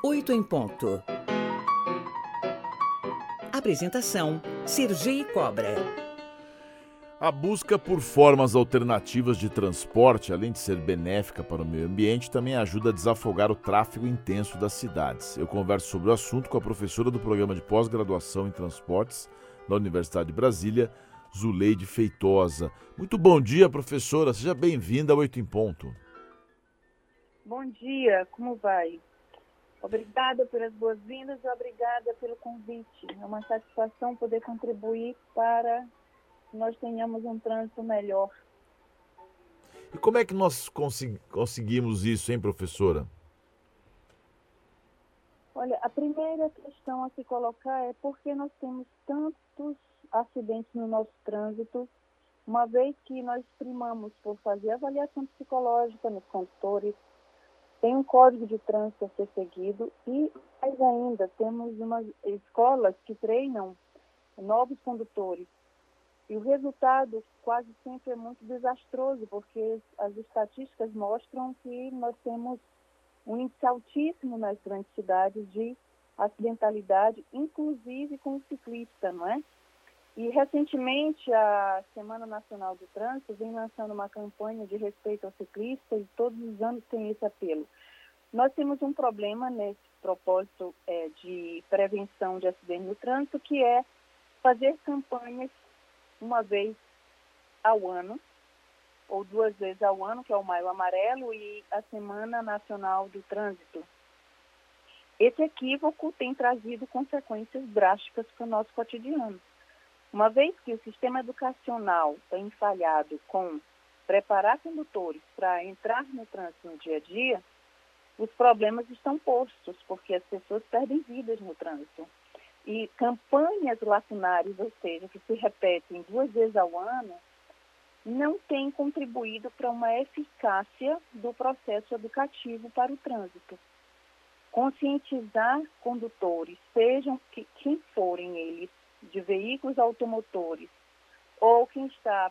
8 em ponto. Apresentação: Sergi Cobra. A busca por formas alternativas de transporte, além de ser benéfica para o meio ambiente, também ajuda a desafogar o tráfego intenso das cidades. Eu converso sobre o assunto com a professora do programa de pós-graduação em transportes da Universidade de Brasília, Zuleide Feitosa. Muito bom dia, professora. Seja bem-vinda ao Oito em Ponto. Bom dia, como vai? Obrigada pelas boas-vindas e obrigada pelo convite. É uma satisfação poder contribuir para que nós tenhamos um trânsito melhor. E como é que nós consegui conseguimos isso, hein, professora? Olha, a primeira questão a se colocar é por que nós temos tantos acidentes no nosso trânsito, uma vez que nós primamos por fazer avaliação psicológica nos condutores, tem um código de trânsito a ser seguido e, mais ainda, temos umas escolas que treinam novos condutores. E o resultado quase sempre é muito desastroso, porque as estatísticas mostram que nós temos um índice altíssimo nas grandes cidades de acidentalidade, inclusive com o ciclista, não é? E recentemente a Semana Nacional do Trânsito vem lançando uma campanha de respeito ao ciclista e todos os anos tem esse apelo. Nós temos um problema nesse propósito é, de prevenção de acidentes no trânsito, que é fazer campanhas uma vez ao ano, ou duas vezes ao ano, que é o Maio Amarelo e a Semana Nacional do Trânsito. Esse equívoco tem trazido consequências drásticas para o nosso cotidiano. Uma vez que o sistema educacional tem falhado com preparar condutores para entrar no trânsito no dia a dia, os problemas estão postos, porque as pessoas perdem vidas no trânsito. E campanhas lacunares, ou seja, que se repetem duas vezes ao ano, não têm contribuído para uma eficácia do processo educativo para o trânsito. Conscientizar condutores, sejam que, quem forem eles, de veículos automotores ou quem está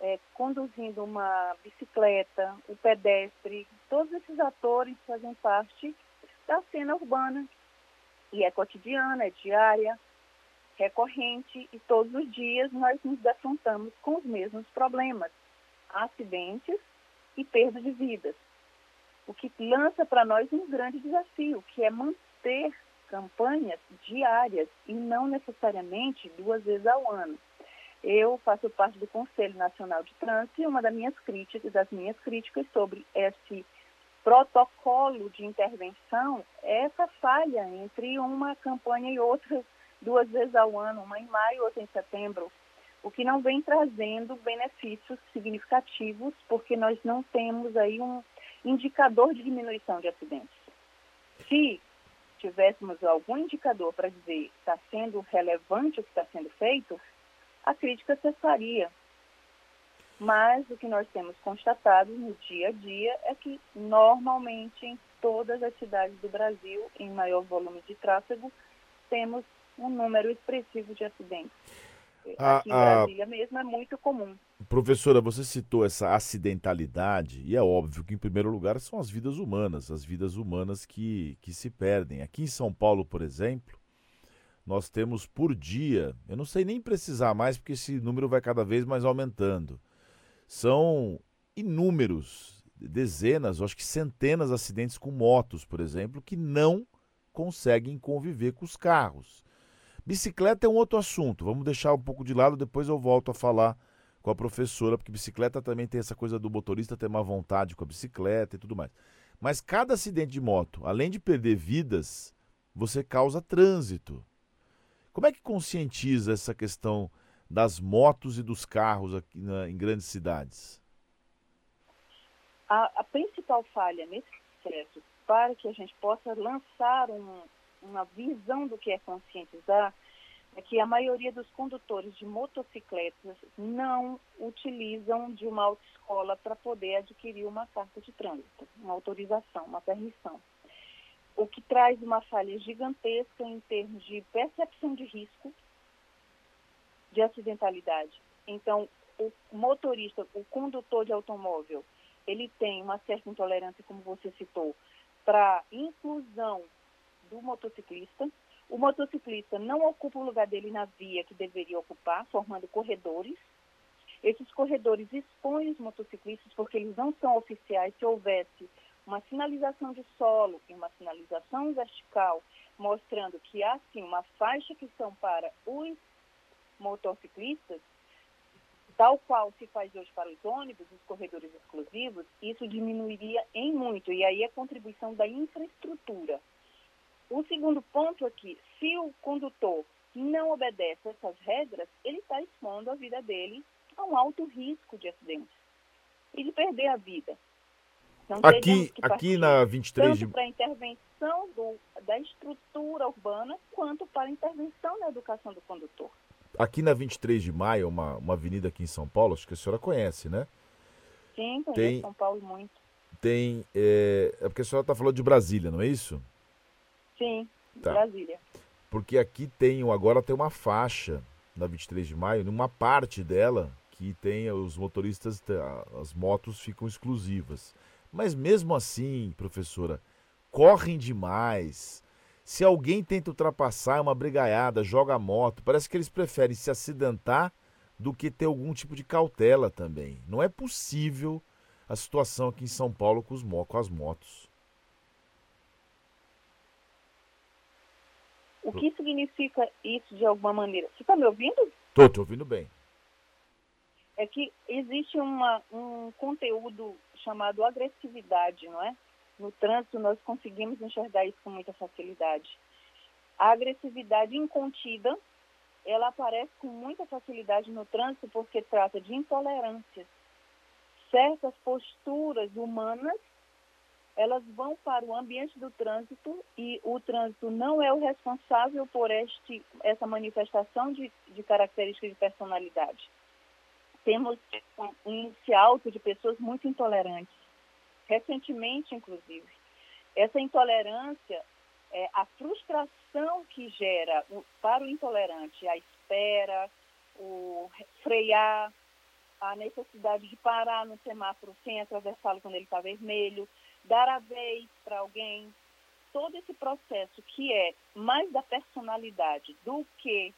é, conduzindo uma bicicleta, o pedestre, todos esses atores fazem parte da cena urbana e é cotidiana, é diária, recorrente e todos os dias nós nos defrontamos com os mesmos problemas, acidentes e perda de vidas. O que lança para nós um grande desafio, que é manter campanhas diárias e não necessariamente duas vezes ao ano. Eu faço parte do Conselho Nacional de Trânsito e uma das minhas críticas, das minhas críticas sobre esse protocolo de intervenção é essa falha entre uma campanha e outra duas vezes ao ano, uma em maio outra em setembro, o que não vem trazendo benefícios significativos, porque nós não temos aí um indicador de diminuição de acidentes. Se tivéssemos algum indicador para dizer que está sendo relevante o que está sendo feito, a crítica cessaria. Mas o que nós temos constatado no dia a dia é que, normalmente, em todas as cidades do Brasil, em maior volume de tráfego, temos um número expressivo de acidentes. A, Aqui em Brasília mesmo é muito comum. Professora, você citou essa acidentalidade, e é óbvio que, em primeiro lugar, são as vidas humanas, as vidas humanas que, que se perdem. Aqui em São Paulo, por exemplo, nós temos por dia, eu não sei nem precisar mais, porque esse número vai cada vez mais aumentando. São inúmeros, dezenas, acho que centenas de acidentes com motos, por exemplo, que não conseguem conviver com os carros. Bicicleta é um outro assunto, vamos deixar um pouco de lado, depois eu volto a falar com a professora, porque bicicleta também tem essa coisa do motorista ter uma vontade com a bicicleta e tudo mais. Mas cada acidente de moto, além de perder vidas, você causa trânsito. Como é que conscientiza essa questão das motos e dos carros aqui na, em grandes cidades? A, a, principal falha nesse processo, para que a gente possa lançar um, uma visão do que é conscientizar é que a maioria dos condutores de motocicletas não utilizam de uma autoescola para poder adquirir uma carta de trânsito, uma autorização, uma permissão. O que traz uma falha gigantesca em termos de percepção de risco, de acidentalidade. Então, o motorista, o condutor de automóvel, ele tem uma certa intolerância, como você citou, para inclusão do motociclista. O motociclista não ocupa o lugar dele na via que deveria ocupar, formando corredores. Esses corredores expõem os motociclistas porque eles não são oficiais. Se houvesse uma sinalização de solo e uma sinalização vertical, mostrando que há sim uma faixa que são para os motociclistas, tal qual se faz hoje para os ônibus, os corredores exclusivos, isso diminuiria em muito, e aí a contribuição da infraestrutura. O segundo ponto aqui, se o condutor não obedece essas regras, ele está expondo a vida dele a um alto risco de acidente e de perder a vida. Não aqui, aqui na 23 tanto de... para a intervenção do, da estrutura urbana quanto para a intervenção na educação do condutor. Aqui na 23 de maio, uma, uma avenida aqui em São Paulo, acho que a senhora conhece, né? Sim, conheço tem, São Paulo muito. Tem. É, é porque a senhora está falando de Brasília, não é isso? Sim, tá. Brasília. Porque aqui tem, agora tem uma faixa na 23 de maio, numa parte dela que tem os motoristas, as motos ficam exclusivas. Mas mesmo assim, professora, correm demais. Se alguém tenta ultrapassar, é uma brigaiada, joga a moto. Parece que eles preferem se acidentar do que ter algum tipo de cautela também. Não é possível a situação aqui em São Paulo com, os, com as motos. O que significa isso de alguma maneira? Você está me ouvindo? Estou te ouvindo bem. É que existe uma, um conteúdo chamado agressividade, não é? No trânsito, nós conseguimos enxergar isso com muita facilidade. A agressividade incontida, ela aparece com muita facilidade no trânsito porque trata de intolerâncias. Certas posturas humanas, elas vão para o ambiente do trânsito e o trânsito não é o responsável por este, essa manifestação de, de características de personalidade temos um índice alto de pessoas muito intolerantes, recentemente, inclusive. Essa intolerância, é, a frustração que gera o, para o intolerante, a espera, o frear, a necessidade de parar no semáforo sem atravessá-lo quando ele está vermelho, dar a vez para alguém, todo esse processo que é mais da personalidade do que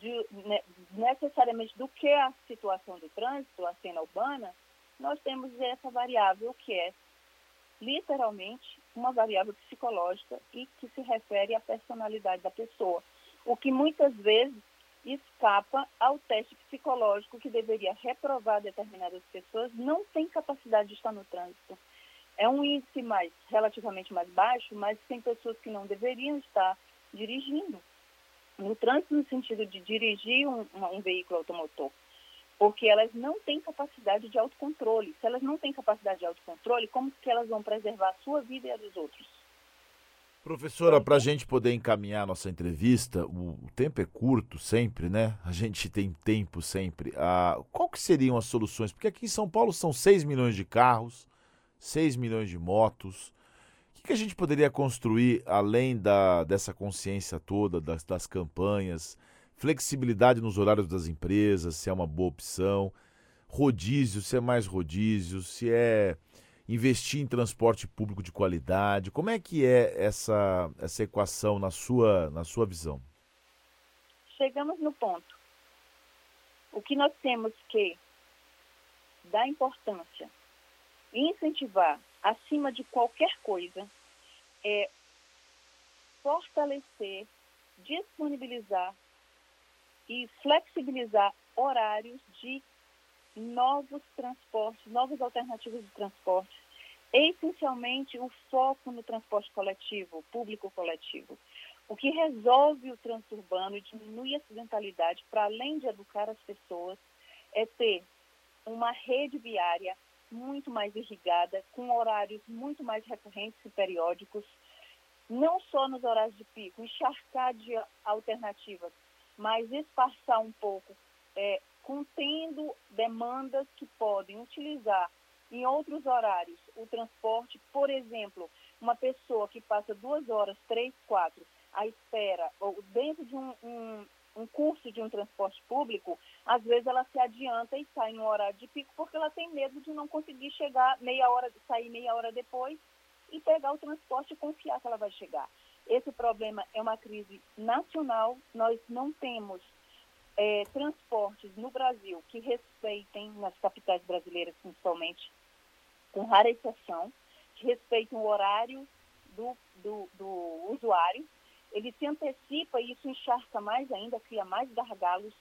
de, né, necessariamente do que a situação do trânsito, a cena urbana, nós temos essa variável que é literalmente uma variável psicológica e que se refere à personalidade da pessoa, o que muitas vezes escapa ao teste psicológico que deveria reprovar determinadas pessoas, não tem capacidade de estar no trânsito. É um índice mais relativamente mais baixo, mas tem pessoas que não deveriam estar dirigindo no trânsito no sentido de dirigir um, um, veículo automotor, porque elas não têm capacidade de autocontrole. Se elas não têm capacidade de autocontrole, como que elas vão preservar a sua vida e a dos outros? Professora, para a gente poder encaminhar nossa entrevista, o, o, tempo é curto sempre, né? A gente tem tempo sempre. Ah, qual que seriam as soluções? Porque aqui em São Paulo são 6 milhões de carros, 6 milhões de motos, o que a gente poderia construir além da, dessa consciência toda, das, das campanhas? Flexibilidade nos horários das empresas, se é uma boa opção. Rodízio, se é mais rodízio, se é investir em transporte público de qualidade. Como é que é essa, essa equação na sua, na sua visão? Chegamos no ponto. O que nós temos que dar importância incentivar acima de qualquer coisa, é fortalecer, disponibilizar e flexibilizar horários de novos transportes, novas alternativas de transporte, essencialmente o foco no transporte coletivo, público coletivo. O que resolve o trânsito urbano e diminui a acidentalidade, para além de educar as pessoas, é ter uma rede viária muito mais irrigada, com horários muito mais recorrentes e periódicos, não só nos horários de pico, encharcar de alternativas, mas espaçar um pouco, é, contendo demandas que podem utilizar em outros horários o transporte, por exemplo, uma pessoa que passa duas horas, três, quatro, à espera, ou dentro de um, um um curso de um transporte público, às vezes ela se adianta e sai no horário de pico porque ela tem medo de não conseguir chegar meia hora, sair meia hora depois e pegar o transporte e confiar que ela vai chegar. Esse problema é uma crise nacional. Nós não temos é, transportes no Brasil que respeitem, nas capitais brasileiras principalmente, com rara exceção, que respeitem o horário do, do, do usuário. Ele se antecipa e isso encharca mais ainda, cria mais gargalos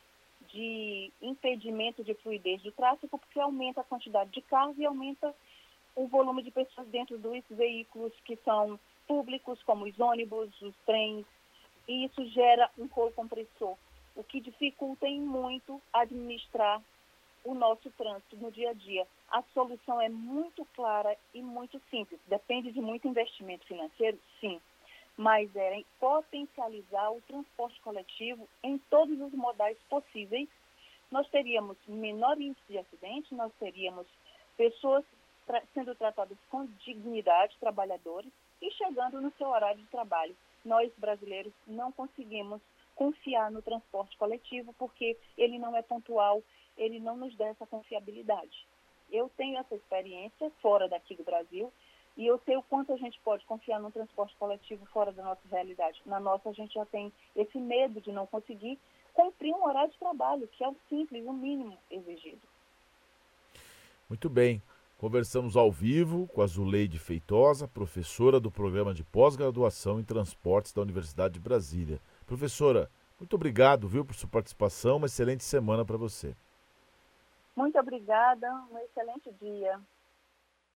de impedimento de fluidez do tráfego, porque aumenta a quantidade de carros e aumenta o volume de pessoas dentro dos veículos que são públicos, como os ônibus, os trens, e isso gera um coro compressor, o que dificulta em muito administrar o nosso trânsito no dia a dia. A solução é muito clara e muito simples. Depende de muito investimento financeiro, sim, mas é potencializar o transporte coletivo em todos os modais possíveis. Nós teríamos menor índice de acidente, nós teríamos pessoas tra sendo tratadas com dignidade, trabalhadores, e chegando no seu horário de trabalho. Nós, brasileiros, não conseguimos confiar no transporte coletivo porque ele não é pontual, ele não nos dá essa confiabilidade. Eu tenho essa experiência fora daqui do Brasil e eu sei o quanto a gente pode confiar no transporte coletivo fora da nossa realidade. Na nossa, a gente já tem esse medo de não conseguir cumprir um horário de trabalho, que é o simples, o mínimo exigido. Muito bem. Conversamos ao vivo com a Zuleide Feitosa, professora do programa de pós-graduação em transportes da Universidade de Brasília. Professora, muito obrigado, viu, por sua participação. Uma excelente semana para você. Muito obrigada, um excelente dia.